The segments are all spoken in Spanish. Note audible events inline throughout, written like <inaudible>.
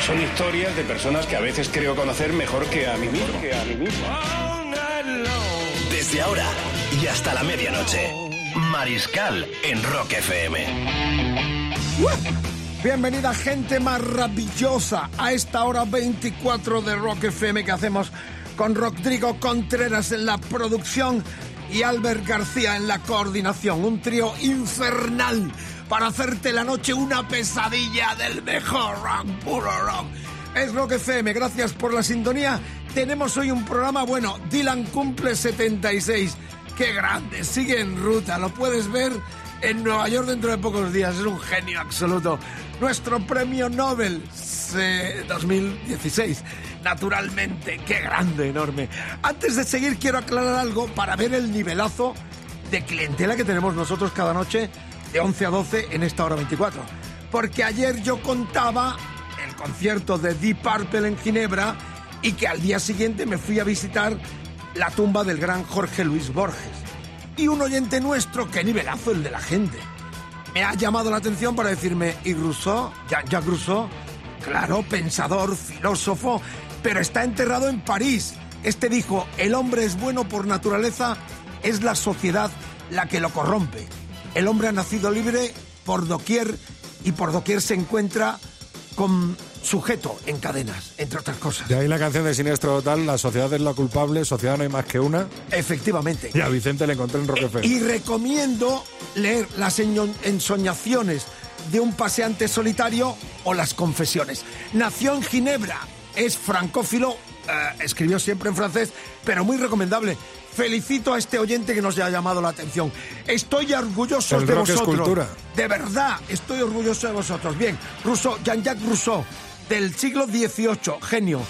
Son historias de personas que a veces creo conocer mejor que a mí mismo. Desde ahora y hasta la medianoche. Mariscal en Rock FM. Bienvenida gente maravillosa a esta hora 24 de Rock FM que hacemos con Rodrigo Contreras en la producción y Albert García en la coordinación. Un trío infernal para hacerte la noche una pesadilla del mejor rock, puro rock. Es Rock FM, gracias por la sintonía. Tenemos hoy un programa, bueno, Dylan cumple 76. Qué grande, sigue en ruta, lo puedes ver en Nueva York dentro de pocos días. Es un genio absoluto. Nuestro premio Nobel eh, 2016. Naturalmente, qué grande, enorme. Antes de seguir, quiero aclarar algo para ver el nivelazo de clientela que tenemos nosotros cada noche de 11 a 12 en esta hora 24. Porque ayer yo contaba el concierto de Deep Purple en Ginebra y que al día siguiente me fui a visitar la tumba del gran Jorge Luis Borges. Y un oyente nuestro, qué nivelazo el de la gente. Me ha llamado la atención para decirme, ¿y Rousseau? Jean-Jacques Rousseau, claro, pensador, filósofo, pero está enterrado en París. Este dijo, el hombre es bueno por naturaleza, es la sociedad la que lo corrompe. El hombre ha nacido libre por doquier y por doquier se encuentra con sujeto en cadenas, entre otras cosas. De ahí la canción de Siniestro Total, La sociedad es la culpable, sociedad no hay más que una. Efectivamente. Y a Vicente le encontré en FM. Y recomiendo leer las ensoñaciones de un paseante solitario o las confesiones. Nació en Ginebra, es francófilo, eh, escribió siempre en francés, pero muy recomendable. Felicito a este oyente que nos ha llamado la atención. Estoy orgulloso El de vosotros. De verdad, estoy orgulloso de vosotros. Bien, Rousseau, Jean-Jacques Rousseau, del siglo XVIII, genio.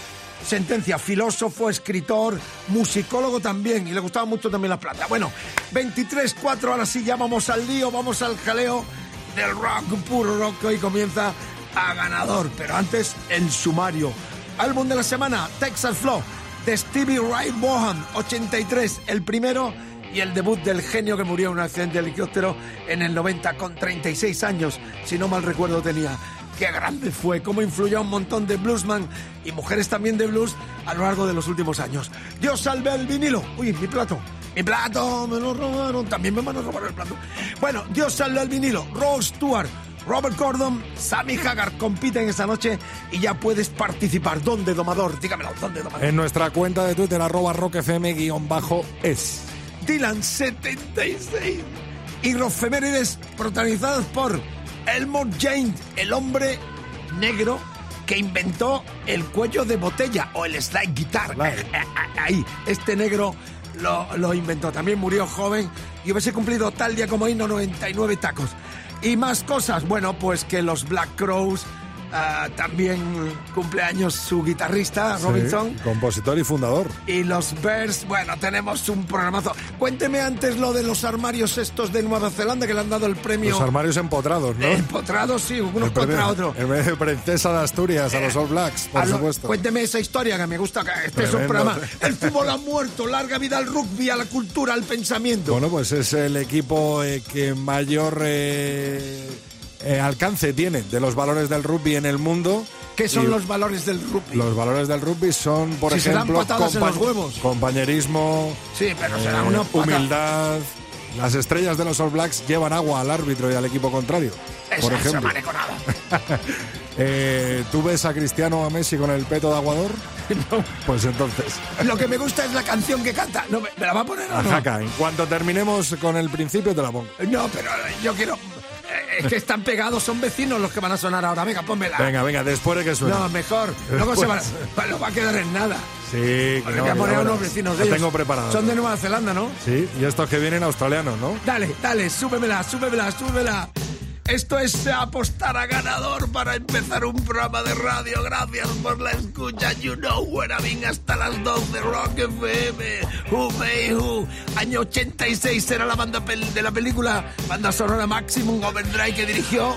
Sentencia, filósofo, escritor, musicólogo también, y le gustaba mucho también la plata. Bueno, 23-4, ahora sí, ya vamos al lío, vamos al jaleo del rock, puro rock, que hoy comienza a ganador. Pero antes, el sumario. Álbum de la semana, Texas Flow, de Stevie Ray Vaughan, 83, el primero y el debut del genio que murió en un accidente de helicóptero en el 90 con 36 años, si no mal recuerdo tenía. Qué grande fue, cómo influyó a un montón de bluesman y mujeres también de blues a lo largo de los últimos años. Dios salve el vinilo. Uy, mi plato. Mi plato, me lo robaron. También me van a robar el plato. Bueno, Dios salve el vinilo. Rose Stewart, Robert Gordon, Sammy Hagar compiten esta noche y ya puedes participar. ¿Dónde, domador? Dígamelo, ¿dónde, domador? En nuestra cuenta de Twitter, arroba rockfm-es. Dylan 76 y Rofemérides protagonizadas por Elmore James, el hombre negro que inventó el cuello de botella o el slide guitar. Slide. Ahí, este negro lo, lo inventó. También murió joven y hubiese cumplido tal día como hoy no 99 tacos. Y más cosas, bueno, pues que los Black Crows ah, también cumpleaños su guitarrista Robinson. Sí, compositor y fundador. Y los Bears, bueno, tenemos un programazo. Cuénteme antes lo de los armarios estos de Nueva Zelanda que le han dado el premio. Los armarios empotrados, ¿no? Empotrados, sí, unos premio- contra otro. El premio de Princesa de Asturias a los All Blacks, por lo- supuesto. Cuénteme esa historia que me gusta. que Este es un programa. El fútbol ha muerto. Larga vida al rugby, a la cultura, al pensamiento. Bueno, pues es el equipo eh, que mayor eh, eh, alcance tiene de los valores del rugby en el mundo. ¿Qué son Y los valores del rugby? Los valores del rugby son, por Si ejemplo, en los huevos. compañerismo, Sí, pero eh, será una pata- humildad. Las estrellas de los All Blacks llevan agua al árbitro y al equipo contrario. Esa por ejemplo. <laughs> Eh, ¿Tú ves a Cristiano o a Messi con el peto de aguador? <laughs> Pues entonces, Lo que me gusta es la canción que canta. No, ¿Me, me la va a poner o no? Jaca, en cuanto terminemos con el principio te la pongo. No, pero yo quiero. Es que están pegados, son vecinos los que van a sonar ahora. Venga, pónmela. Venga, venga, después de que suene. No, mejor. Luego se va, <laughs> no va a quedar en nada. Sí, que no, voy a poner unos vecinos La de ellos. tengo preparado. Son de Nueva Zelanda, ¿no? Sí, y estos que vienen australianos, ¿no? Dale, dale, súbemela, súbemela, súbemela. Esto es apostar a ganador para empezar un programa de radio. Gracias por la escucha. You know where I've been hasta las 12 Rock FM. Who May Who. Año 86 era la banda de la película banda sonora Maximum Overdrive que dirigió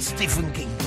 Stephen King.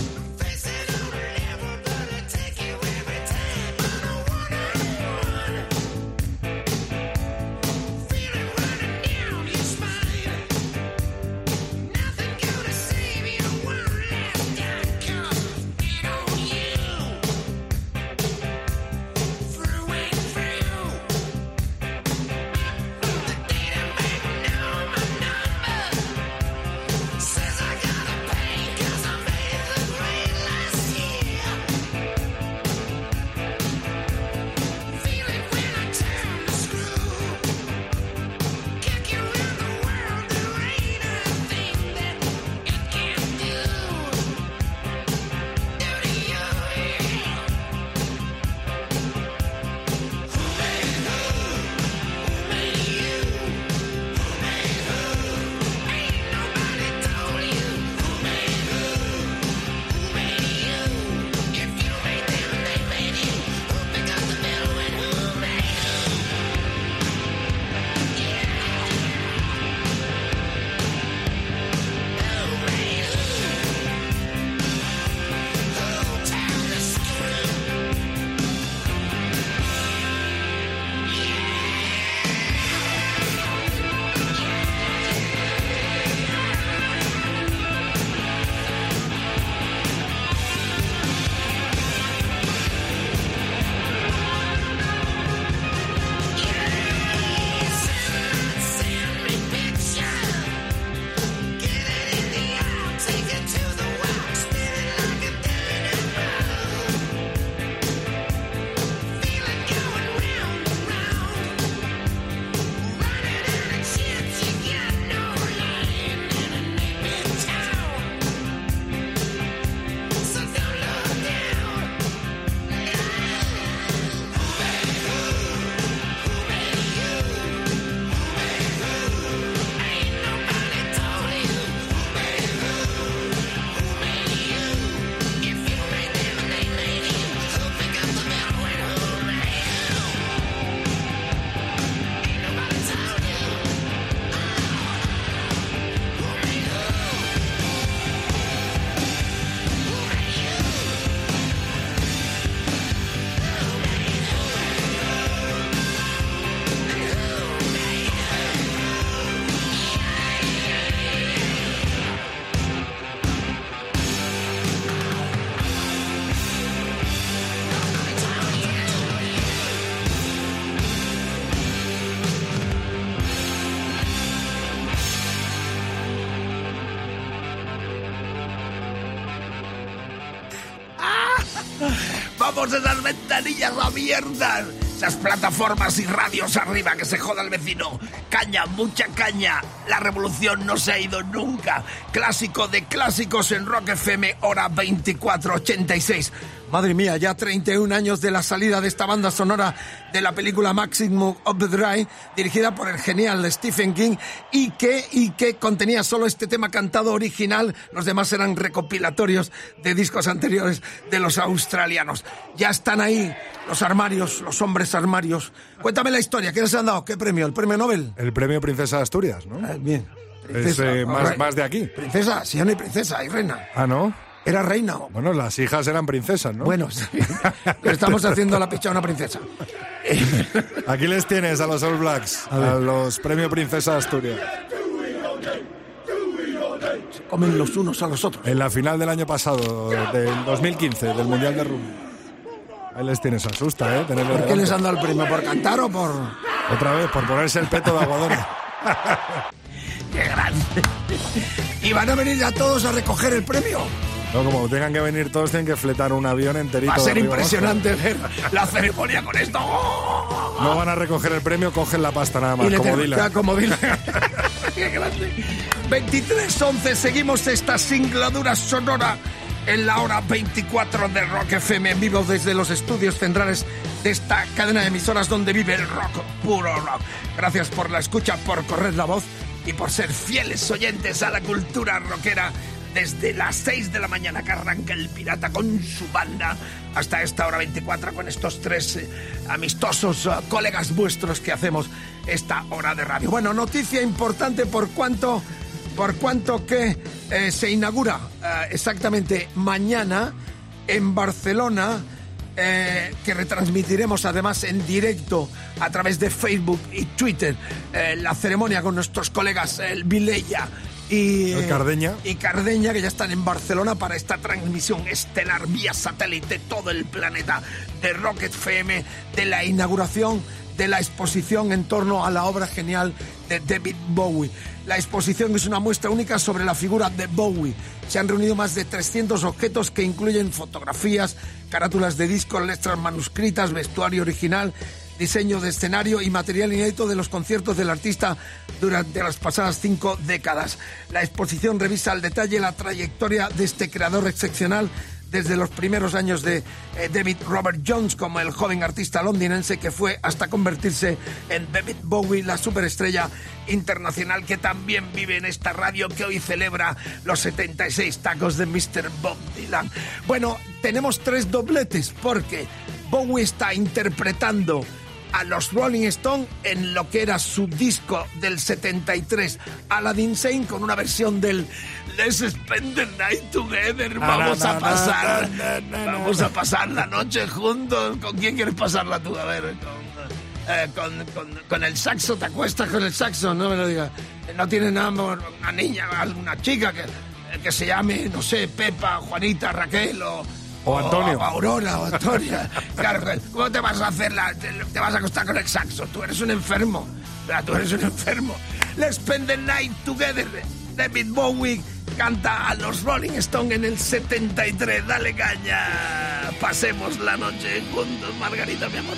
Vamos esas ventanillas abiertas. Esas plataformas y radios arriba, que se joda el vecino. Caña, mucha caña. La revolución no se ha ido nunca. Clásico de clásicos en Rock FM, hora 2486. Madre mía, ya 31 años de la salida de esta banda sonora de la película Maximum Overdrive, dirigida por el genial Stephen King, y que, y que contenía solo este tema cantado original, los demás eran recopilatorios de discos anteriores de los australianos. Ya están ahí los armarios, los hombres armarios. Cuéntame la historia, ¿qué les han dado? ¿Qué premio? ¿El premio Nobel? El premio Princesa de Asturias, ¿no? Ah, bien. Es eh, más, más de aquí. Princesa, si ya no hay princesa, hay reina. Ah, ¿no? Era reina. Bueno, las hijas eran princesas, ¿no? Bueno, <laughs> estamos haciendo la picha a una princesa. <laughs> Aquí les tienes a los All Blacks, a, los premio Princesa de Asturias. Comen los unos a los otros. En la final del año pasado, del 2015, del Mundial de Rugby. Ahí les tienes, asusta, ¿eh? ¿Por qué delante. les han dado el premio? ¿Por cantar o por...? Otra vez, por ponerse el peto de aguadora. <laughs> ¡Qué grande! ¿Y van a venir ya todos a recoger el premio? No, como <laughs> tengan que venir todos, tienen que fletar un avión enterito. Va a ser impresionante ver la ceremonia con esto. No van a recoger el premio, cogen la pasta nada más, le como Dylan. ya, como Dylan. <laughs> ¡Qué grande! 23.11, seguimos esta singladura sonora en la hora 24 de Rock FM en vivo desde los estudios centrales de esta cadena de emisoras donde vive el rock, puro rock. Gracias por la escucha, por correr la voz y por ser fieles oyentes a la cultura rockera desde las 6 de la mañana que arranca el pirata con su banda hasta esta hora 24 con estos tres eh, amistosos eh, colegas vuestros que hacemos esta hora de radio. Bueno, noticia importante por cuanto por cuanto que eh, se inaugura eh, exactamente mañana en Barcelona que retransmitiremos además en directo a través de Facebook y Twitter la ceremonia con nuestros colegas el Vilella y El Cardeña. y Cardeña que ya están en Barcelona para esta transmisión estelar vía satélite todo el planeta de Rocket FM de la inauguración de la exposición en torno a la obra genial de David Bowie. La exposición es una muestra única sobre la figura de Bowie. Se han reunido más de 300 objetos que incluyen fotografías, carátulas de discos, letras manuscritas, vestuario original, diseño de escenario y material inédito de los conciertos del artista durante las pasadas cinco décadas. La exposición revisa al detalle la trayectoria de este creador excepcional desde los primeros años de eh, David Robert Jones como el joven artista londinense que fue hasta convertirse en David Bowie, la superestrella internacional que también vive en esta radio que hoy celebra los 76 tacos de Mr. Bob Dylan. Bueno, tenemos tres dobletes porque Bowie está interpretando a los Rolling Stone en lo que era su disco del 73, Aladdin Sane, con una versión del Let's Spend the Night Together. Vamos a pasar, vamos a pasar la noche juntos. ¿Con quién quieres pasarla tú? A ver, con, eh, con, con- con el saxo, te acuestas con el saxo, no me lo digas. No tiene nada una niña, alguna chica que, que se llame, no sé, Pepa, Juanita, Raquel o... O Antonio. o Aurora o Antonia. <laughs> Claro, ¿cómo te vas a hacer la, te, te vas a acostar con el saxo? Tú eres un enfermo. Tú eres un enfermo. Let's spend the night together. David Bowie canta a los Rolling Stones en el 73. Dale caña. Pasemos la noche juntos, Margarita, mi amor.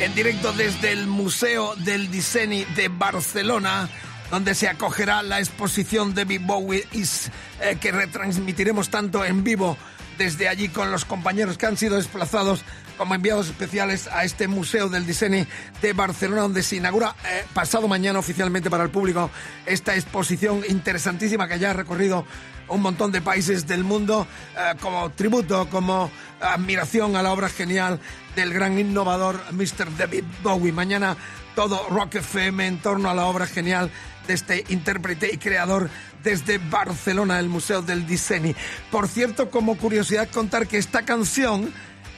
en directo desde el Museo del Diseño de Barcelona, donde se acogerá la exposición de Bowie Is, eh, que retransmitiremos tanto en vivo desde allí con los compañeros que han sido desplazados como enviados especiales a este Museo del Diseño de Barcelona, donde se inaugura eh, pasado mañana oficialmente para el público esta exposición interesantísima que ya ha recorrido un montón de países del mundo eh, como tributo, como admiración a la obra genial del gran innovador Mr. David Bowie. Mañana todo Rock FM en torno a la obra genial de este intérprete y creador desde Barcelona, el Museo del Diseño. Por cierto, como curiosidad contar que esta canción,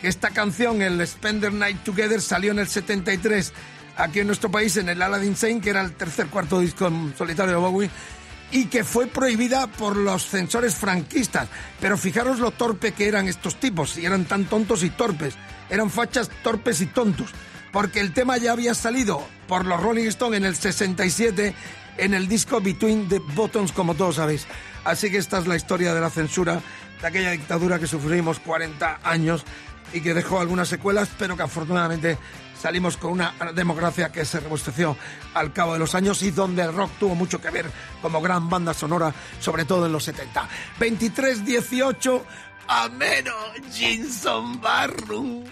esta canción, el Spender Night Together, salió en el 73 aquí en nuestro país, en el Aladdin Sane, que era el tercer cuarto disco en solitario de Bowie, y que fue prohibida por los censores franquistas. Pero fijaros lo torpe que eran estos tipos, y eran tan tontos y torpes. Eran fachas torpes y tontos. Porque el tema ya había salido por los Rolling Stones en el 67 en el disco Between the Buttons, como todos sabéis. Así que esta es la historia de la censura, de aquella dictadura que sufrimos 40 años y que dejó algunas secuelas, pero que afortunadamente salimos con una democracia que se robusteció al cabo de los años y donde el rock tuvo mucho que ver como gran banda sonora, sobre todo en los 70. 23-18, Ameno Jinson Barru.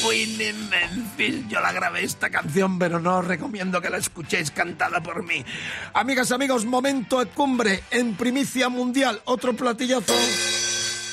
Queen in Memphis. Yo la grabé esta canción, pero no os recomiendo que la escuchéis cantada por mí. Amigas, amigos, momento de cumbre en primicia mundial. Otro platillazo.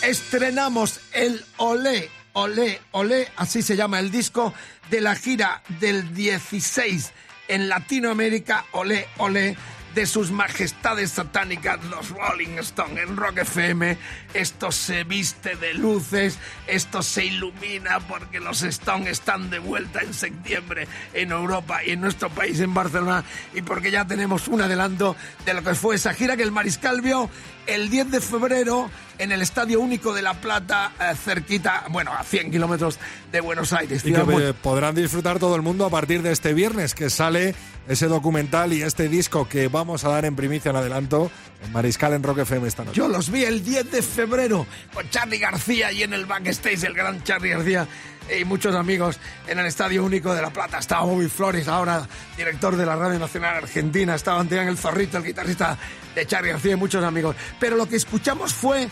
Estrenamos el Olé, Olé, Olé, así se llama el disco de la gira del 16 en Latinoamérica. Olé, Olé de sus majestades satánicas, los Rolling Stones en Rock FM. Esto se viste de luces, esto se ilumina porque los Stones están de vuelta en septiembre en Europa y en nuestro país, en Barcelona, y porque ya tenemos un adelanto de lo que fue esa gira que el Mariscal vio el 10 de febrero en el Estadio Único de La Plata, eh, cerquita, bueno, a 100 kilómetros de Buenos Aires. Y que podrán disfrutar todo el mundo a partir de este viernes, que sale ese documental y este disco que vamos a dar en primicia en adelanto en Mariscal en Rock FM esta noche. Yo los vi el 10 de febrero con Charlie García y en el backstage, el gran Charlie García y muchos amigos en el Estadio Único de La Plata. Estaba Bobby Flores, ahora director de la Radio Nacional Argentina. Estaba Antonio el Zorrito, el guitarrista de Charlie García y muchos amigos. Pero lo que escuchamos fue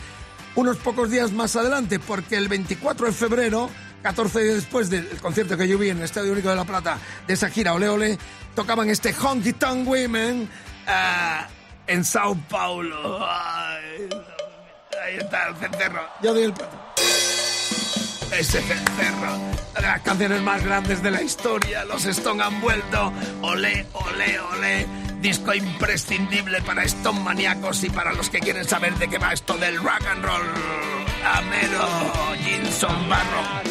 unos pocos días más adelante, porque el 24 de febrero, 14 días después del concierto que yo vi en el Estadio Único de La Plata, de esa gira Ole Ole, tocaban este Honky Tonk Women uh, en Sao Paulo. Ahí está el cencerro. Yo doy el ese cencerro. Las canciones más grandes de la historia. Los Stone han vuelto. Ole, ole, ole. Disco imprescindible para Stone maníacos y para los que quieren saber de qué va esto del rock and roll. Amero, Jinson Barro.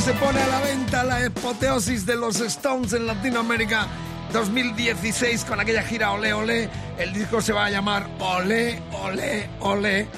Se pone a la venta la apoteosis de los Stones en Latinoamérica 2016 con aquella gira Ole Ole. El disco se va a llamar Ole Ole Ole.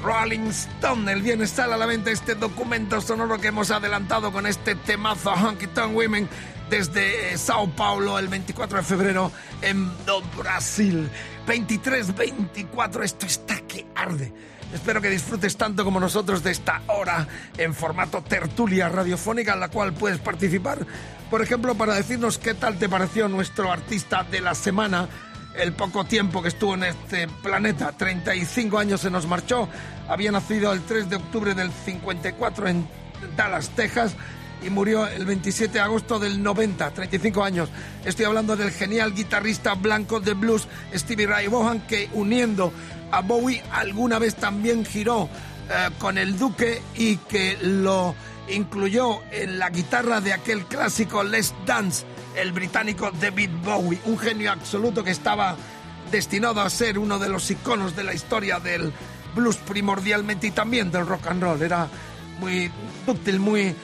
Rolling Stone. El viernes sale a la venta este documento sonoro que hemos adelantado con este temazo Honky Tonk Women desde eh, Sao Paulo el 24 de febrero en Brasil. 23-24, esto está que arde. Espero que disfrutes tanto como nosotros de esta hora en formato tertulia radiofónica en la cual puedes participar. Por ejemplo, para decirnos qué tal te pareció nuestro artista de la semana, el poco tiempo que estuvo en este planeta, 35 años se nos marchó, había nacido el 3 de octubre del 54 en Dallas, Texas, y murió el 27 de agosto del 90, 35 años. Estoy hablando del genial guitarrista blanco de blues Stevie Ray Vaughan que uniendo Bowie alguna vez también giró eh, con el Duque y que lo incluyó en la guitarra de aquel clásico Let's Dance, el británico David Bowie, un genio absoluto que estaba destinado a ser uno de los iconos de la historia del blues primordialmente y también del rock and roll. Era muy dúctil, muy eh,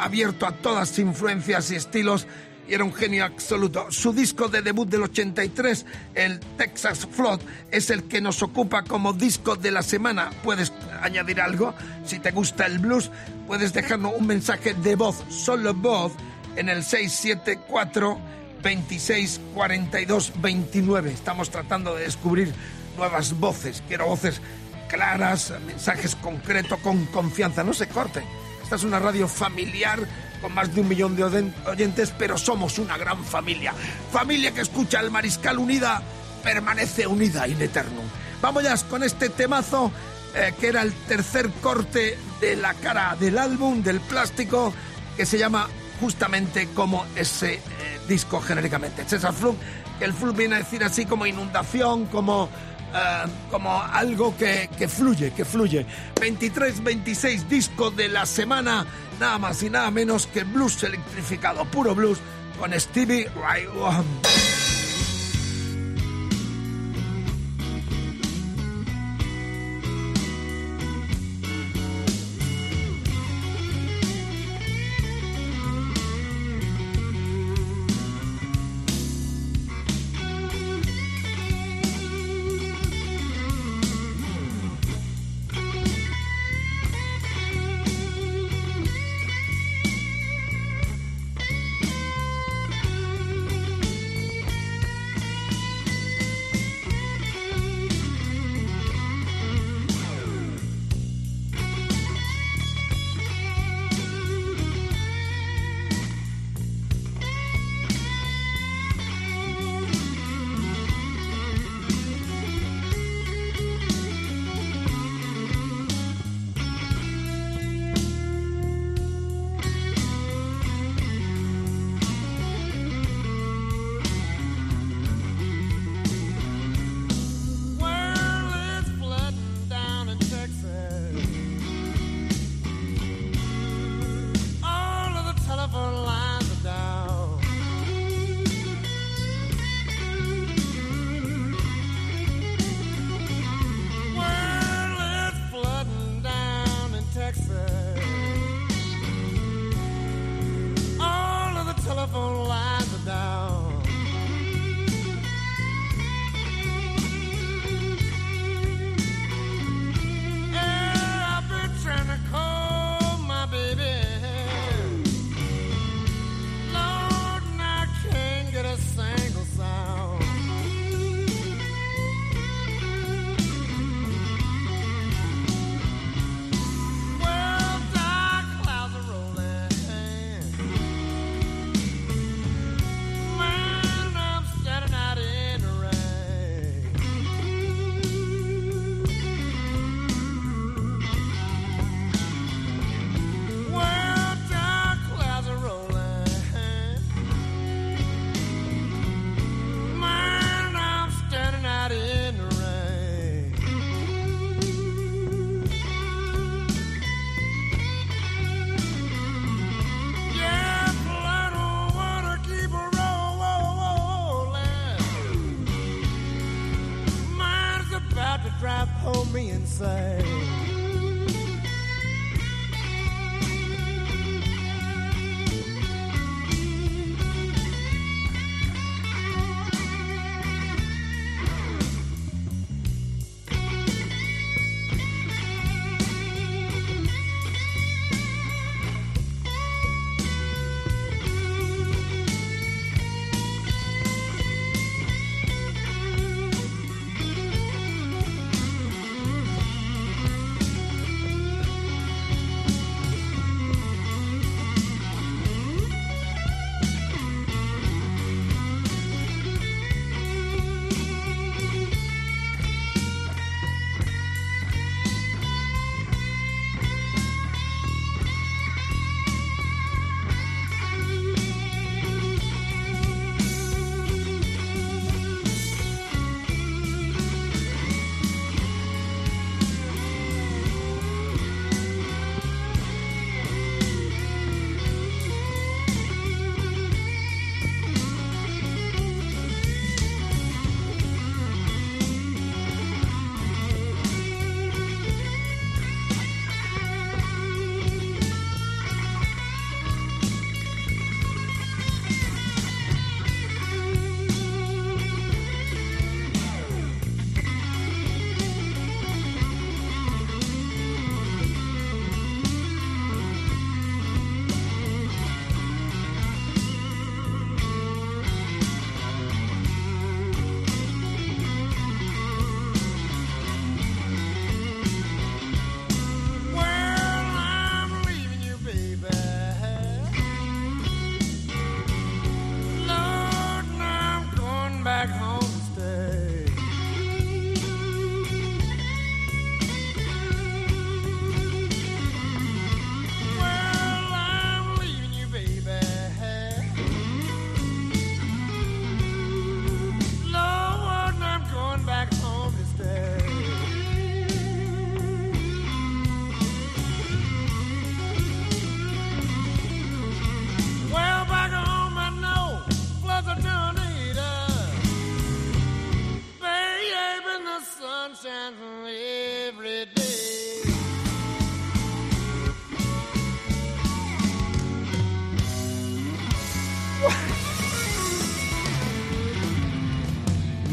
abierto a todas influencias y estilos y era un genio absoluto. Su disco de debut del 83, el Texas Flood, es el que nos ocupa como disco de la semana. Puedes añadir algo, si te gusta el blues, puedes dejarnos un mensaje de voz, solo voz, en el 674 26 42 29. Estamos tratando de descubrir nuevas voces. Quiero voces claras, mensajes concretos, con confianza. No se corte. Esta es una radio familiar con más de un millón de oyentes, pero somos una gran familia. Familia que escucha el Mariscal Unida, permanece unida in eternum. Vamos ya con este temazo, eh, que era el tercer corte de la cara del álbum, del plástico, que se llama justamente como ese eh, disco genéricamente. César Flug, el Flug viene a decir así como inundación, como eh, como algo que, que, fluye, que fluye. 23-26 disco de la semana, nada más y nada menos que blues electrificado, puro blues, con Stevie Ray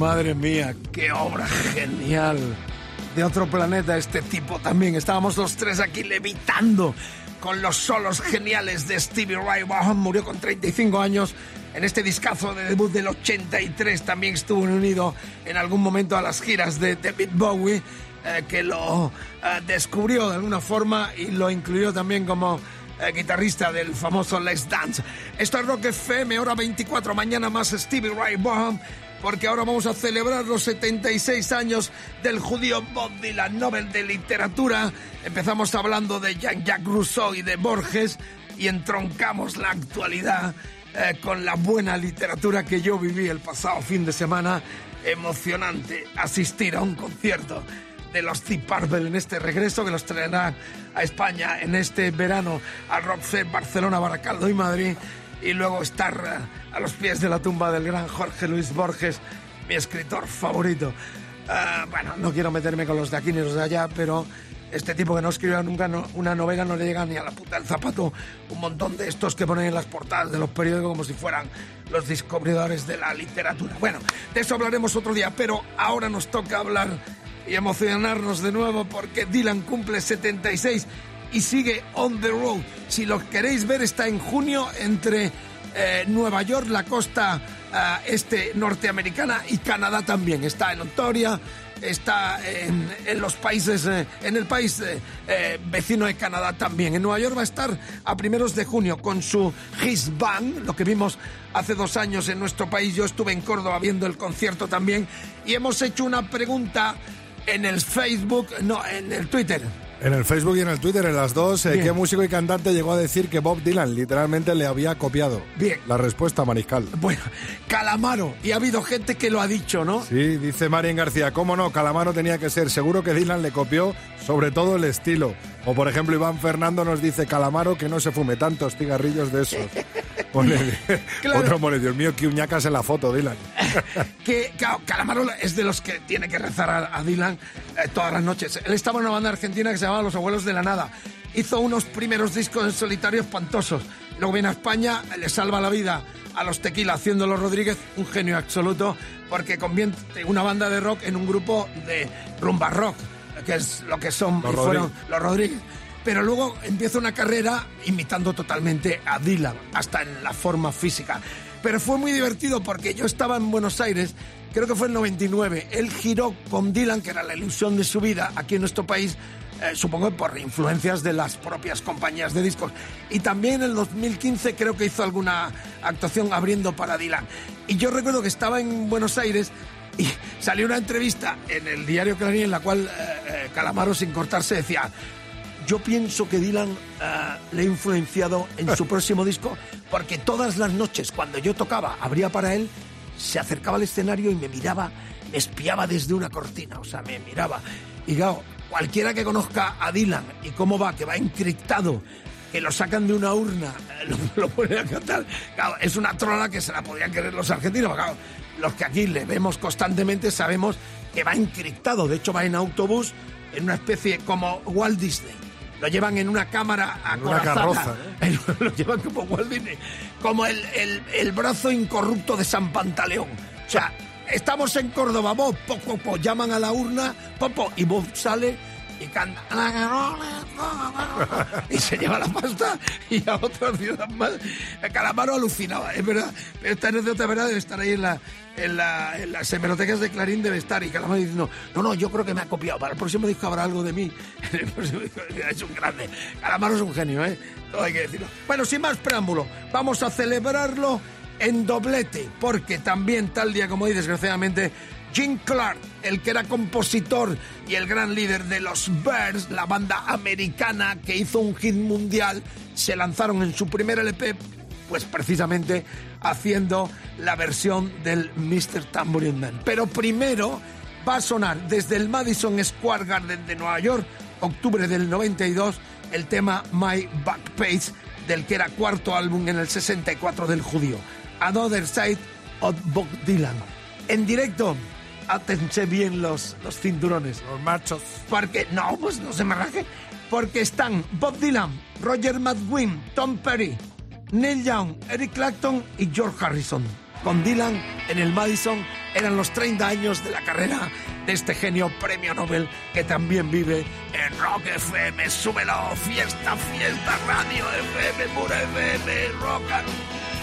Madre mía, qué obra genial. De otro planeta este tipo también. Estábamos los tres aquí levitando con los solos geniales de Stevie Ray Vaughan. Murió con 35 años. En este discazo de debut del 83 también estuvo unido en algún momento a las giras de David Bowie, eh, que lo eh, descubrió de alguna forma y lo incluyó también como eh, guitarrista del famoso Let's Dance. Esto es Rock FM, hora 24, mañana más Stevie Ray Vaughan, porque ahora vamos a celebrar los 76 años del judío Bob Dylan, Nobel de Literatura. Empezamos hablando de Jean-Jacques Rousseau y de Borges y entroncamos la actualidad eh, con la buena literatura que yo viví el pasado fin de semana. Emocionante asistir a un concierto de los Purple en este regreso que los traerán a España en este verano al Rockfest Barcelona, Baracaldo y Madrid y luego estar a los pies de la tumba del gran Jorge Luis Borges, mi escritor favorito. Ah, bueno, no quiero meterme con los de aquí ni los de allá, pero este tipo que no escribió nunca una novela no le llega ni a la puta del zapato. Un montón de estos que ponen en las portadas de los periódicos como si fueran los descubridores de la literatura. Bueno, de eso hablaremos otro día, pero ahora nos toca hablar y emocionarnos de nuevo porque Dylan cumple 76 y sigue on the road. Si lo queréis ver, está en junio entre eh, Nueva York, la costa ah, este norteamericana y Canadá también. Está en Ontario, está en, en los países, eh, en el país eh, eh, vecino de Canadá también. En Nueva York va a estar a primeros de junio con su His Band, lo que vimos hace dos años en nuestro país. Yo estuve en Córdoba viendo el concierto también y hemos hecho una pregunta en el Facebook, no, en el Twitter. En el Facebook y en el Twitter, en las dos, eh. ¿qué músico y cantante llegó a decir que Bob Dylan literalmente le había copiado? Bien. La respuesta, Mariscal. Bueno, Calamaro, y ha habido gente que lo ha dicho, ¿no? Sí, dice Marien García, ¿cómo no? Calamaro tenía que ser. Seguro que Dylan le copió sobre todo el estilo. O por ejemplo, Iván Fernando nos dice, Calamaro, que no se fume tantos cigarrillos de esos. <laughs> Claro. <laughs> Otro pone, Dios mío, que uñacas en la foto, Dylan. <laughs> que claro, Calamaro es de los que tiene que rezar a, a Dylan eh, todas las noches. Él estaba en una banda argentina que se llamaba Los Abuelos de la Nada. Hizo unos primeros discos en solitario espantosos. Luego viene a España, le salva la vida a los Tequila haciéndolo Rodríguez, un genio absoluto, porque convierte una banda de rock en un grupo de rumba rock, que es lo que son Los y fueron Rodríguez. los Rodríguez. Pero luego empieza una carrera imitando totalmente a Dylan, hasta en la forma física. Pero fue muy divertido porque yo estaba en Buenos Aires, creo que fue en 99. Él giró con Dylan, que era la ilusión de su vida aquí en nuestro país, eh, supongo por influencias de las propias compañías de discos. Y también en el 2015 creo que hizo alguna actuación abriendo para Dylan. Y yo recuerdo que estaba en Buenos Aires y salió una entrevista en el diario Clarín en la cual eh, eh, Calamaro, sin cortarse, decía yo pienso que Dylan ah, le ha influenciado en su <laughs> próximo disco porque todas las noches cuando yo tocaba, abría para él, se acercaba al escenario y me miraba, me espiaba desde una cortina, o sea, me miraba. Y claro, cualquiera que conozca a Dylan y cómo va, que va encriptado, que lo sacan de una urna, eh, <laughs> lo, lo ponen a cantar, claro, es una trola que se la podrían querer los argentinos, claro, los que aquí le vemos constantemente sabemos que va encriptado, de hecho va en autobús en una especie como Walt Disney. Lo llevan en una cámara En una carroza, <laughs> Lo llevan como Walt Disney. Como el, el- el brazo incorrupto de San Pantaleón. O sea, estamos en Córdoba, Bob, po, po, po, llaman a la urna, po, po, y Bob sale y canta y se lleva la pasta y a otra ciudad más. Calamaro alucinaba, es verdad. Pero esta anécdota, verdad, debe estar ahí en, la, en, la- en las hemerotecas de Clarín, debe estar. Y Calamaro diciendo, no, no, yo creo que me ha copiado. Para el próximo disco habrá algo de mí. <laughs> El próximo disco, es un grande. Calamaro es un genio, ¿eh? Todo hay que decirlo. Bueno, sin más preámbulo, vamos a celebrarlo en doblete, porque también tal día como hoy, desgraciadamente, Jim Clark, el que era compositor y el gran líder de los Bears, la banda americana que hizo un hit mundial, se lanzaron en su primer LP, pues precisamente haciendo la versión del Mr. Tambourine Man. Pero primero va a sonar desde el Madison Square Garden de Nueva York, octubre del 92, el tema My Back Page, del que era cuarto álbum en el 64 del judío. Another Side of Bob Dylan. En directo, átense bien los, los cinturones, los machos. Porque, no, pues no se me raje. Porque están Bob Dylan, Roger McGuinn, Tom Perry, Neil Young, Eric Clapton y George Harrison. Con Dylan en el Madison eran los 30 años de la carrera de este genio premio Nobel que también vive en Rock FM. Súbelo, fiesta, fiesta, radio FM, pura FM, rock. And...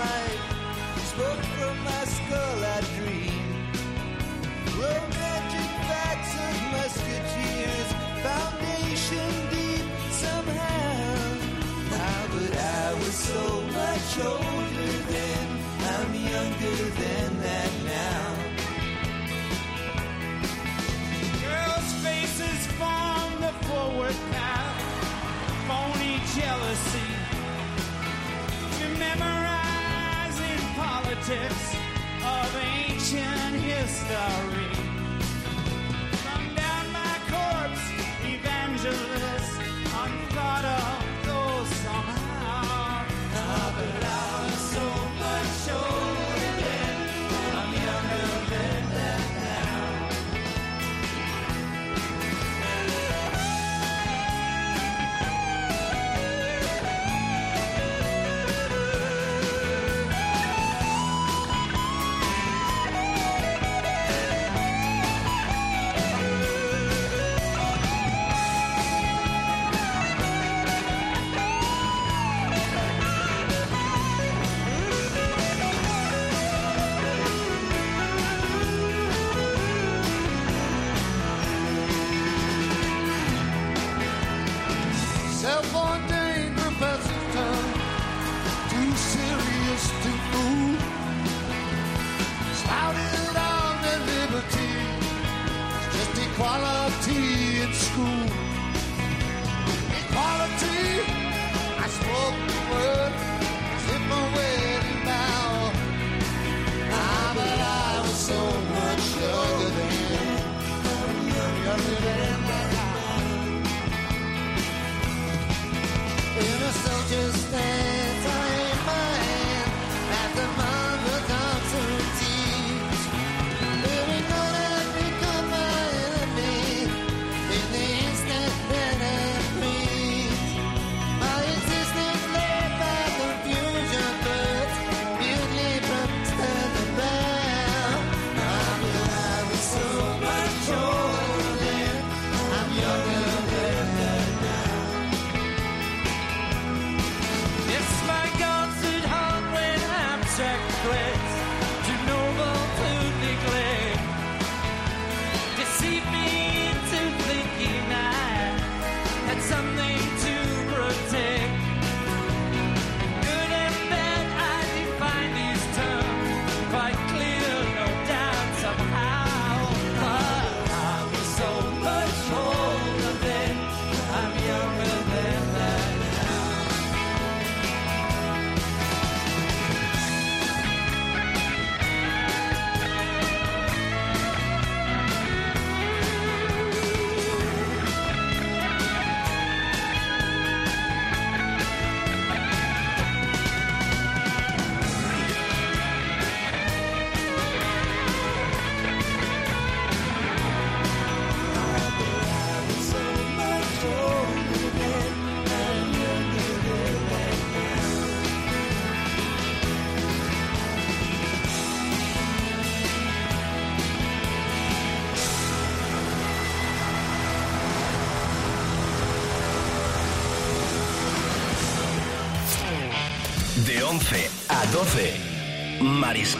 wine. spoke from my skull, I dream. Romantic facts of musketeers, foundation deep somehow. Now, but I was so much older then. I'm younger than of ancient history.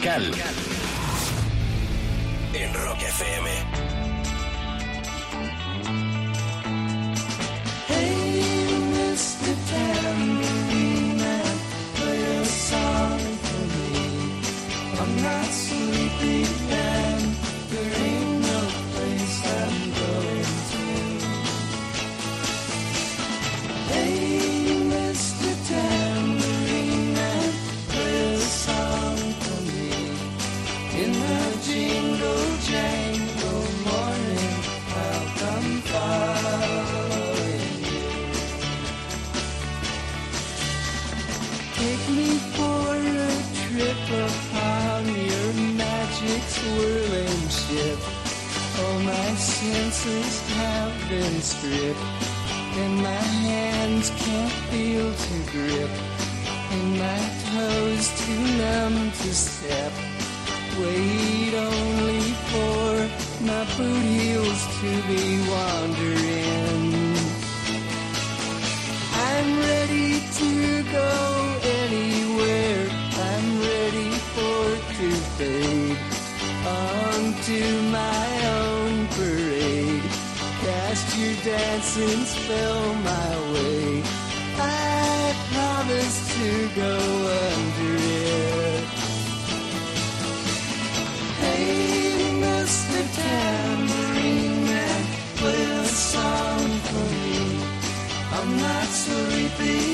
Tropical. Upon your magic swirling ship. All my senses have been stripped, and my hands can't feel to grip, and my toes too numb to step. Wait only for my boot heels to be wandering. I'm ready to go fade onto my own parade. Cast your dancing spell my way. I promise to go under it. Hey, Mr. Tambourine Man, play a song for me. I'm not sleepy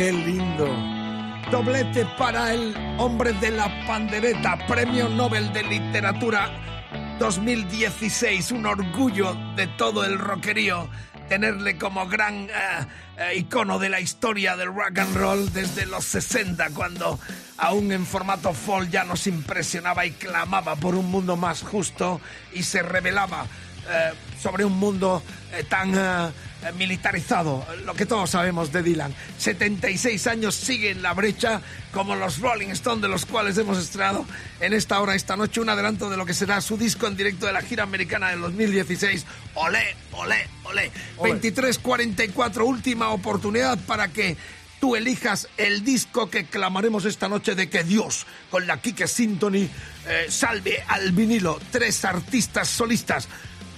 Qué lindo. Doblete para el hombre de la pandereta, Premio Nobel de Literatura 2016. Un orgullo de todo el rockerío tenerle como gran eh, eh, icono de la historia del rock and roll desde los 60, cuando aún en formato folk ya nos impresionaba y clamaba por un mundo más justo y se revelaba eh, sobre un mundo tan militarizado, lo que todos sabemos de Dylan. 76 años sigue en la brecha, como los Rolling Stones, de los cuales hemos estrenado en esta hora, esta noche, un adelanto de lo que será su disco en directo de la gira americana del 2016. Olé, olé, olé. 23.44, última oportunidad para que tú elijas el disco que clamaremos esta noche de que Dios, con la Kike Symphony, eh, salve al vinilo. Tres artistas solistas.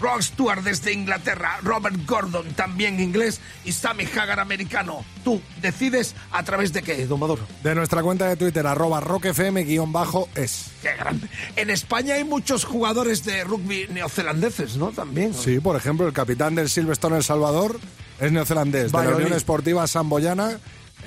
Rod Stewart desde Inglaterra, Robert Gordon también inglés y Sammy Hagar americano. Tú decides a través de qué, Domador. De nuestra cuenta de Twitter, arroba rockfm-es. Qué grande. En España hay muchos jugadores de rugby neozelandeses, ¿no? También. Sí, por ejemplo, el capitán del Silverstone El Salvador es neozelandés. De la. Unión Esportiva Samboyana,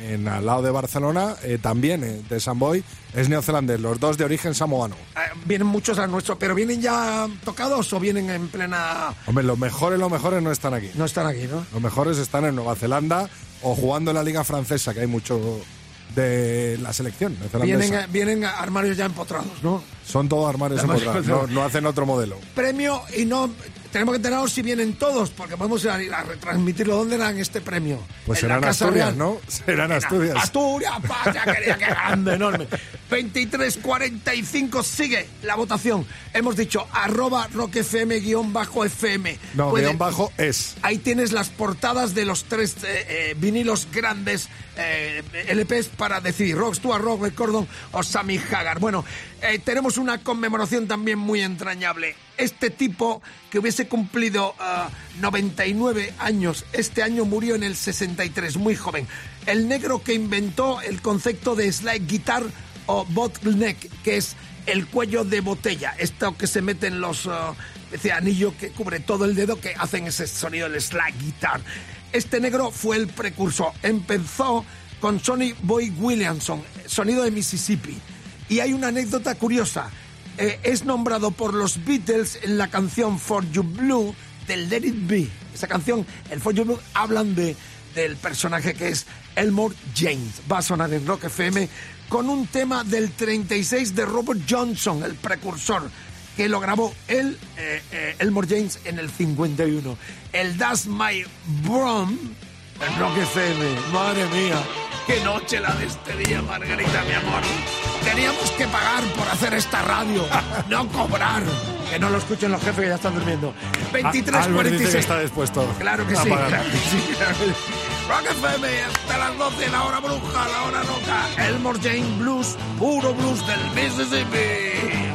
en, al lado de Barcelona, eh, también eh, de Samboy, es neozelandés. Los dos de origen samoano. Eh, vienen muchos a nuestro, pero vienen ya tocados o vienen en plena. Hombre, los mejores, los mejores no están aquí. No están aquí, ¿no? Los mejores están en Nueva Zelanda o jugando en la Liga Francesa, que hay mucho de la selección neozelandesa. Vienen, eh, vienen armarios ya empotrados, ¿no? Son todos armarios Armarios empotrados, <laughs> no, no hacen otro modelo. Premio y no. Tenemos que enterarnos si vienen todos, porque podemos ir a, ir a retransmitirlo. ¿Dónde dan este premio? Pues serán Asturias, Real. ¿no? Serán Asturias. Asturias, vaya, quería que grande, enorme. <laughs> 23.45 sigue la votación. Hemos dicho arroba rockfm guion bajo FM. No, Puede- guion bajo es. Ahí tienes las portadas de los tres eh, eh, vinilos grandes eh, LPs para decidir Rock Stewart, Robert Gordon o Sammy Hagar. Bueno, eh, tenemos una conmemoración también muy entrañable. Este tipo que hubiese cumplido ah, 99 años, este año murió en el 63, muy joven. El negro que inventó el concepto de slide guitar o bottleneck, que es el cuello de botella, esto que se mete en los ah, ese anillo que cubre todo el dedo que hacen ese sonido el slide guitar. Este negro fue el precursor. Empezó con Sonny Boy Williamson, sonido de Mississippi. Y hay una anécdota curiosa. Eh, es nombrado por los Beatles en la canción For You Blue del Let It Be. Esa canción, el For You Blue, hablan de, del personaje que es Elmore James. Va a sonar en Rock FM con un tema del 36 de Robert Johnson, el precursor, que lo grabó él, eh, eh, Elmore James, en el 51. El That's My Brom en Rock FM. Madre mía, qué noche la de este día, Margarita, mi amor. Teníamos que pagar por hacer esta radio, <laughs> no cobrar. Que no lo escuchen los jefes que ya están durmiendo. A- Albert dice que 23.46. está dispuesto. Claro que sí, claro que sí, claro que sí. Rock FM hasta las 12, la hora bruja, la hora loca. Elmore James Blues, puro blues del Mississippi.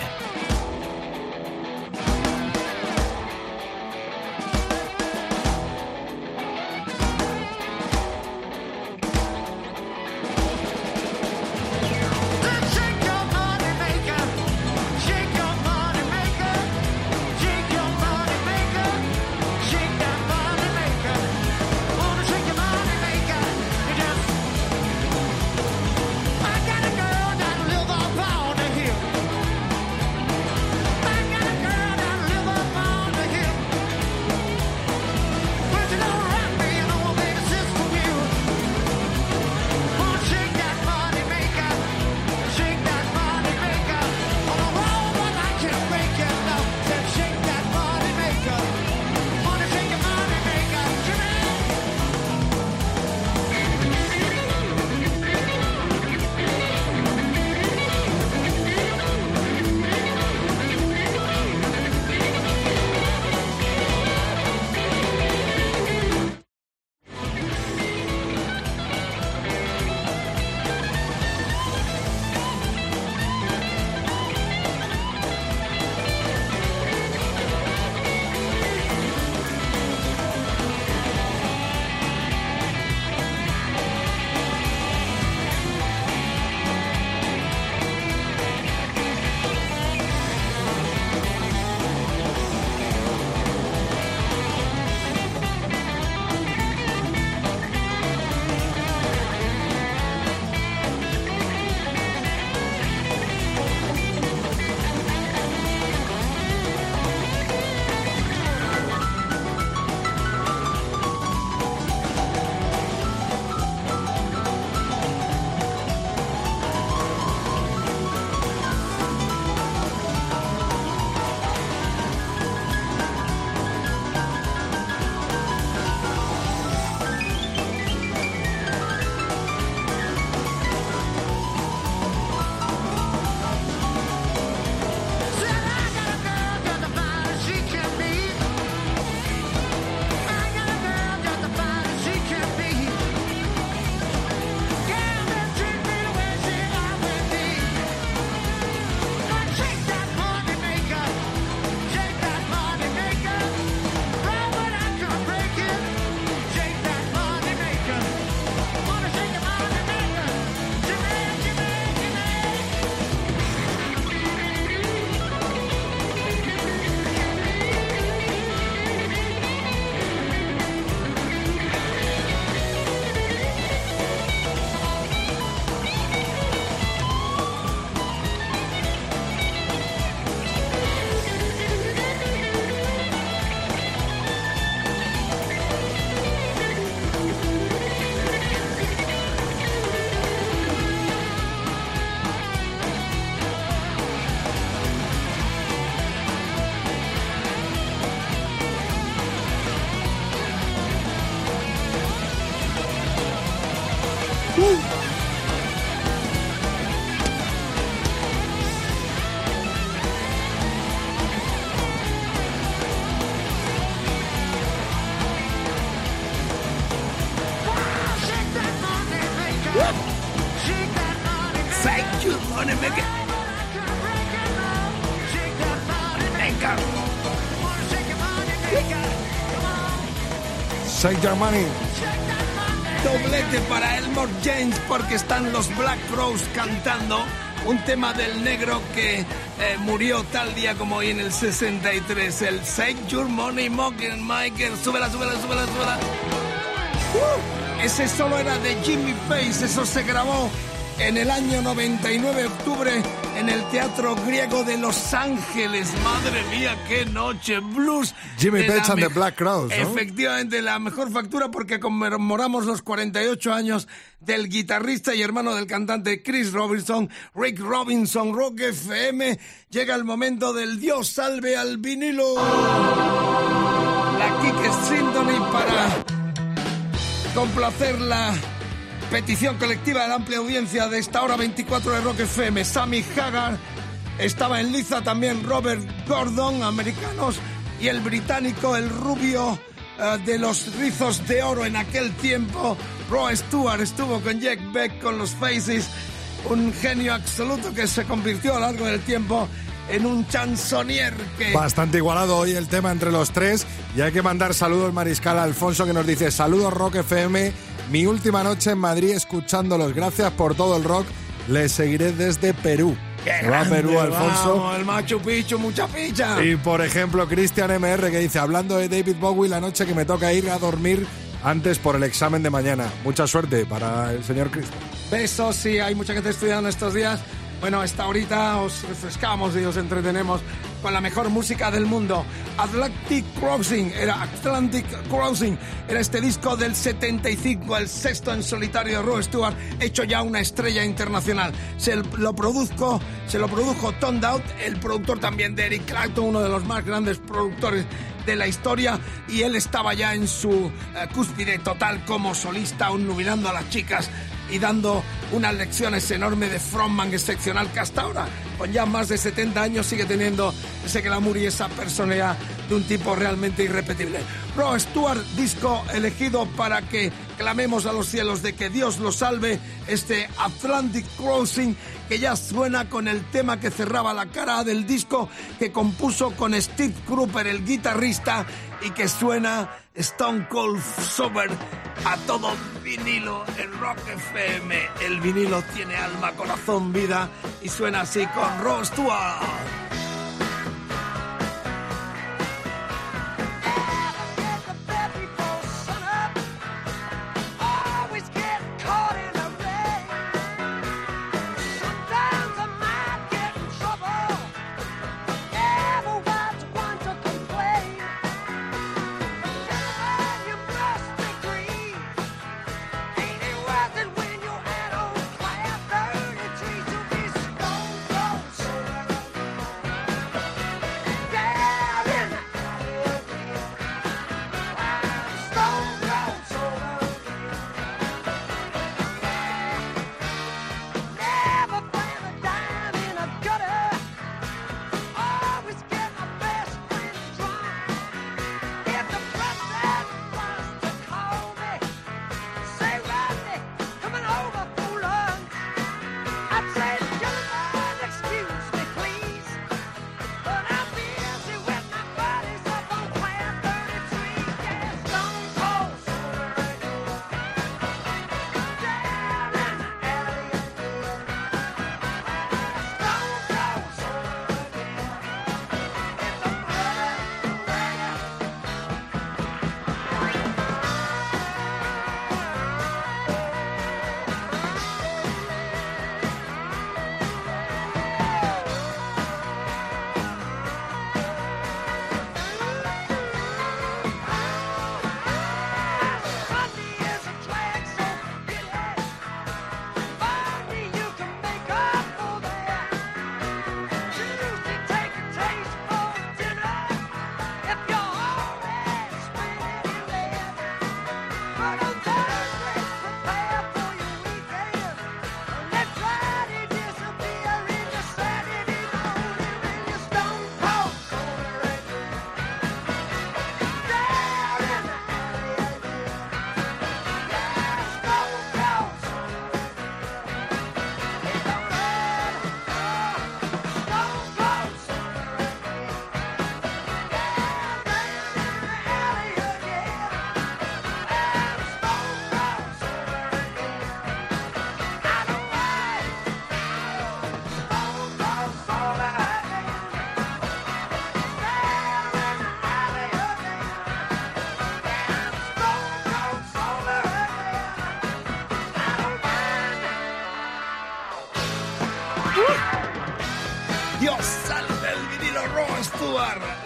Money. Doblete para Elmore James porque están los Black Rose cantando un tema del negro que eh, murió tal día como hoy en el 63, el Save Your Money Mocking Michael. Súbela, súbela, súbela, súbela. Uh, ese solo era de Jimmy Page, eso se grabó en el año 99 de octubre en el Teatro Griego de Los Ángeles. Madre mía, qué noche, blues. Jimmy Page and the Black Crowes, ¿no? Efectivamente, la mejor factura porque conmemoramos los 48 años del guitarrista y hermano del cantante Chris Robinson, Rick Robinson, Rock FM. Llega el momento del Dios salve al vinilo. La Kike Symphony para complacer la petición colectiva de la amplia audiencia de esta hora 24 de Rock FM. Sammy Hagar, estaba en liza también Robert Gordon, americanos, y el británico, el rubio eh, de los rizos de oro en aquel tiempo. Roy Stewart estuvo con Jack Beck, con los Faces, un genio absoluto que se convirtió a lo largo del tiempo en un chansonnier que... Bastante igualado hoy el tema entre los tres y hay que mandar saludos Mariscal Alfonso que nos dice saludos Rock FM, mi última noche en Madrid escuchándolos, gracias por todo el rock, les seguiré desde Perú. ¡Qué Se va a Perú Alfonso. vamos, el Machu Picchu, mucha picha. Y por ejemplo, Cristian MR que dice, hablando de David Bowie, la noche que me toca ir a dormir antes por el examen de mañana. Mucha suerte para el señor Cristian. Besos, sí, hay mucha gente estudiando estos días. Bueno, hasta ahorita os refrescamos y os entretenemos con la mejor música del mundo. Atlantic Crossing, era Atlantic Crossing, era este disco del 75, el sexto en solitario de Rod Stewart, hecho ya una estrella internacional. Se lo produjo, se lo produjo Tom el productor también de Eric Clapton, uno de los más grandes productores de la historia y él estaba ya en su eh, cúspide total como solista, aún a las chicas y dando unas lecciones enormes de frontman excepcional que hasta ahora, con ya más de 70 años, sigue teniendo ese glamour y esa personalidad de un tipo realmente irrepetible. Rod Stewart, disco elegido para que clamemos a los cielos de que Dios lo salve, este Atlantic Crossing que ya suena con el tema que cerraba la cara del disco que compuso con Steve Cropper, el guitarrista, y que suena Stone Cold Sober a todo vinilo en Rock FM. El vinilo tiene alma, corazón, vida y suena así con Stewart.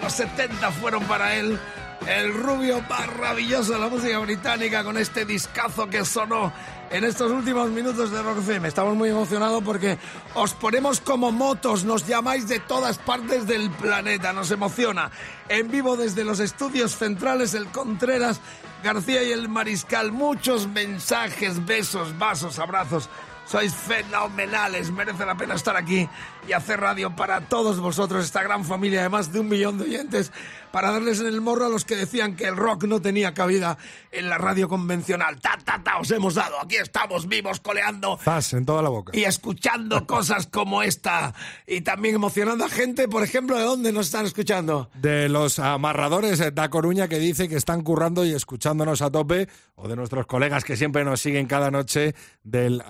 Los 70 fueron para él. El rubio maravilloso de la música británica con este discazo que sonó en estos últimos minutos de Rock FM. Estamos muy emocionados porque os ponemos como motos, nos llamáis de todas partes del planeta, nos emociona. En vivo desde los estudios centrales, el Contreras, García y el Mariscal. Muchos mensajes, besos, vasos, abrazos Sois fenomenales, merece la pena estar aquí y hacer radio para todos vosotros, esta gran familia de más de un millón de oyentes, para darles en el morro a los que decían que el rock no tenía cabida en la radio convencional. Ta, ta, ta, os hemos dado, aquí estamos vivos, coleando Zas, en toda la boca. y escuchando <laughs> cosas como esta y también emocionando a gente, por ejemplo, ¿de dónde nos están escuchando? De los amarradores de Da Coruña que dice que están currando y escuchándonos a tope, o de nuestros colegas que siempre nos siguen cada noche del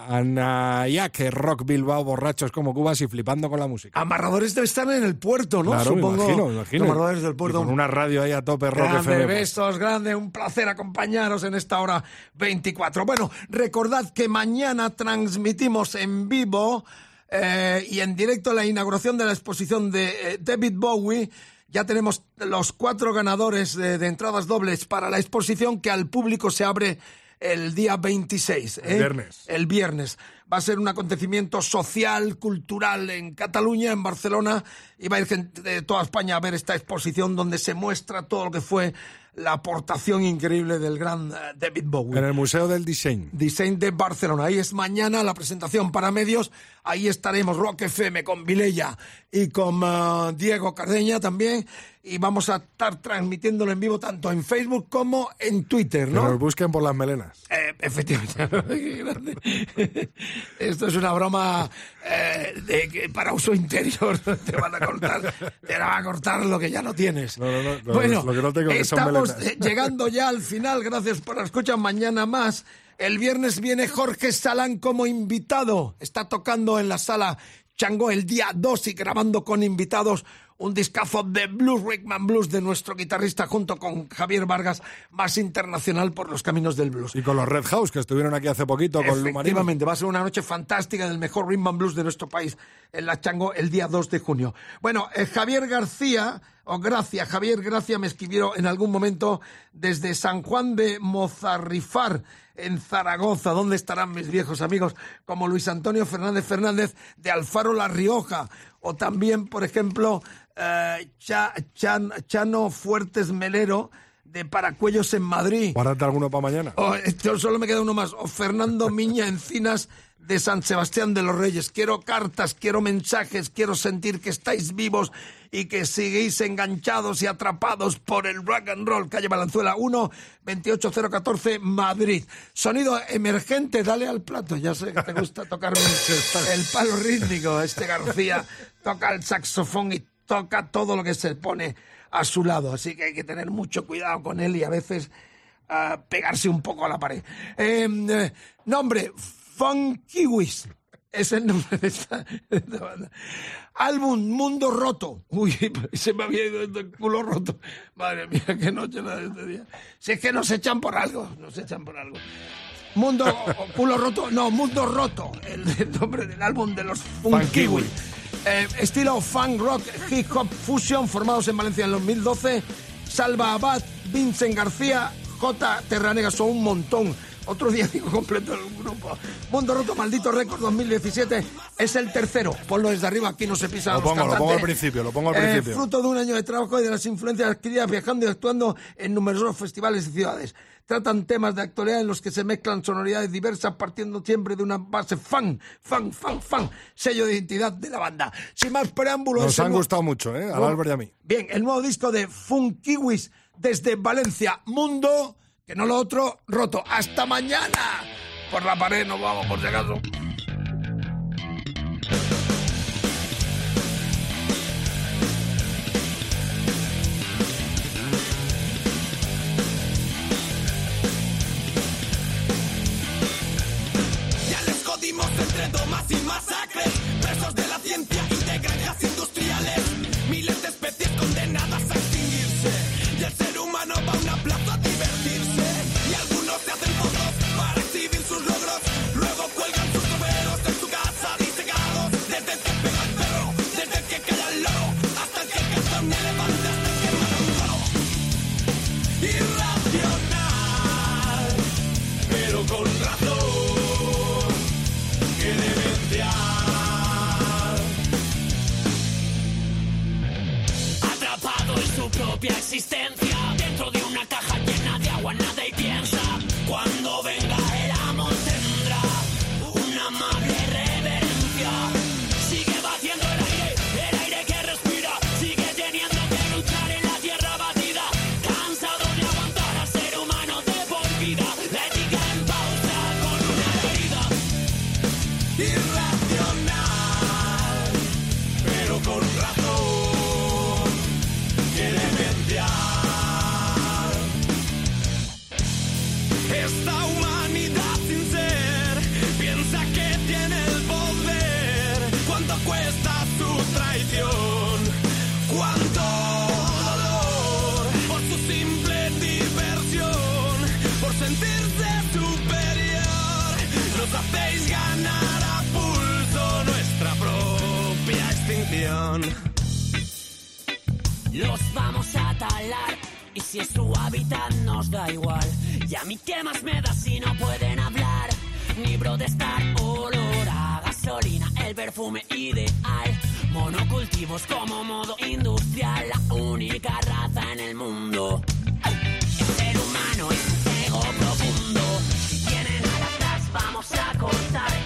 Anayac Rock Bilbao, borrachos como cubas y flipando con la música. Amarradores debe estar en el puerto, ¿no? Claro, me Supongo. imagino, me imagino. Amarradores del Y puerto. con una radio ahí a tope, Rock Grande, FM. besos, grande, un placer acompañaros en esta hora 24. Bueno, recordad que mañana transmitimos en vivo eh, y en directo la inauguración de la exposición de eh, David Bowie. Ya tenemos los cuatro ganadores de, de entradas dobles para la exposición que al público se abre el día 26. El ¿eh? viernes. El viernes. Va a ser un acontecimiento social, cultural en Cataluña, en Barcelona, y va a ir gente de toda España a ver esta exposición donde se muestra todo lo que fue la aportación increíble del gran eh, David Bowie. En el Museo del Diseño. Design de Barcelona. Ahí es mañana la presentación para medios. Ahí estaremos Rock FM con Vilella y con eh, Diego Cardeña también. Y vamos a estar transmitiéndolo en vivo tanto en Facebook como en Twitter, ¿no? nos busquen por las melenas. Eh, efectivamente. <laughs> Esto es una broma eh, de que para uso interior. <laughs> Te van a cortar, te van a cortar lo que ya no tienes. No, no, no, bueno, lo que no tengo que son estamos melenas. eh, llegando ya al final. Gracias por la escucha. Mañana más. El viernes viene Jorge Salán como invitado. Está tocando en la sala Chango el día 2 y grabando con invitados un discazo de Blues, Rickman Blues, de nuestro guitarrista junto con Javier Vargas, más internacional por los caminos del blues. Y con los Red House, que estuvieron aquí hace poquito con Lu Marino. Efectivamente, va a ser una noche fantástica del mejor and blues de nuestro país en la Chango el día 2 de junio. Bueno, eh, Javier García, o Gracia, Javier Gracia me escribió en algún momento desde San Juan de Mozarrifar, en Zaragoza, donde estarán mis viejos amigos como Luis Antonio Fernández Fernández de Alfaro La Rioja, o también, por ejemplo, eh, Cha- Chan- Chano Fuertes Melero de Paracuellos en Madrid. Guárdate alguno para mañana. O, esto solo me queda uno más. O Fernando Miña Encinas de San Sebastián de los Reyes. Quiero cartas, quiero mensajes, quiero sentir que estáis vivos y que seguís enganchados y atrapados por el rock and roll. Calle Balanzuela 1, 28014, Madrid. Sonido emergente, dale al plato. Ya sé que te gusta tocarme <laughs> el palo rítmico. Este García toca el saxofón y toca todo lo que se pone a su lado. Así que hay que tener mucho cuidado con él y a veces a pegarse un poco a la pared. Eh, eh, nombre, Fun Kiwis. Es el nombre de esta, de esta banda. Álbum Mundo Roto. Uy, <laughs> se me había ido el culo roto. Madre mía, qué noche la de este día. Si es que nos echan por algo, nos echan por algo. Mundo o culo roto, no, Mundo Roto, el, el nombre del álbum de los Fun Fun Kiwis. Kiwi. Eh, estilo funk rock, hip hop fusion, formados en Valencia en 2012. Salva Abad, Vincent García, J. Terranega, son un montón. Otro día digo completo el grupo. Mundo Roto, Maldito Récord 2017. Es el tercero. Ponlo desde arriba, aquí no se pisa. Lo los pongo, lo pongo al principio, lo pongo al Eh, principio. fruto de un año de trabajo y de las influencias adquiridas viajando y actuando en numerosos festivales y ciudades. Tratan temas de actualidad en los que se mezclan sonoridades diversas partiendo siempre de una base fan, fan, fan, fan, sello de identidad de la banda. Sin más preámbulos. Nos han gustado mucho, ¿eh? Bueno, Albert y a mí. Bien, el nuevo disco de Fun Kiwis desde Valencia, Mundo, que no lo otro, roto. ¡Hasta mañana! Por la pared nos vamos, por si acaso. Propia existencia, vamos a talar. Y si es su hábitat nos da igual. Y a mí qué más me da si no pueden hablar. Ni protestar olor a gasolina, el perfume ideal. Monocultivos como modo industrial, la única raza en el mundo. El ser humano es un ego profundo. Si tienen alas las vamos a cortar.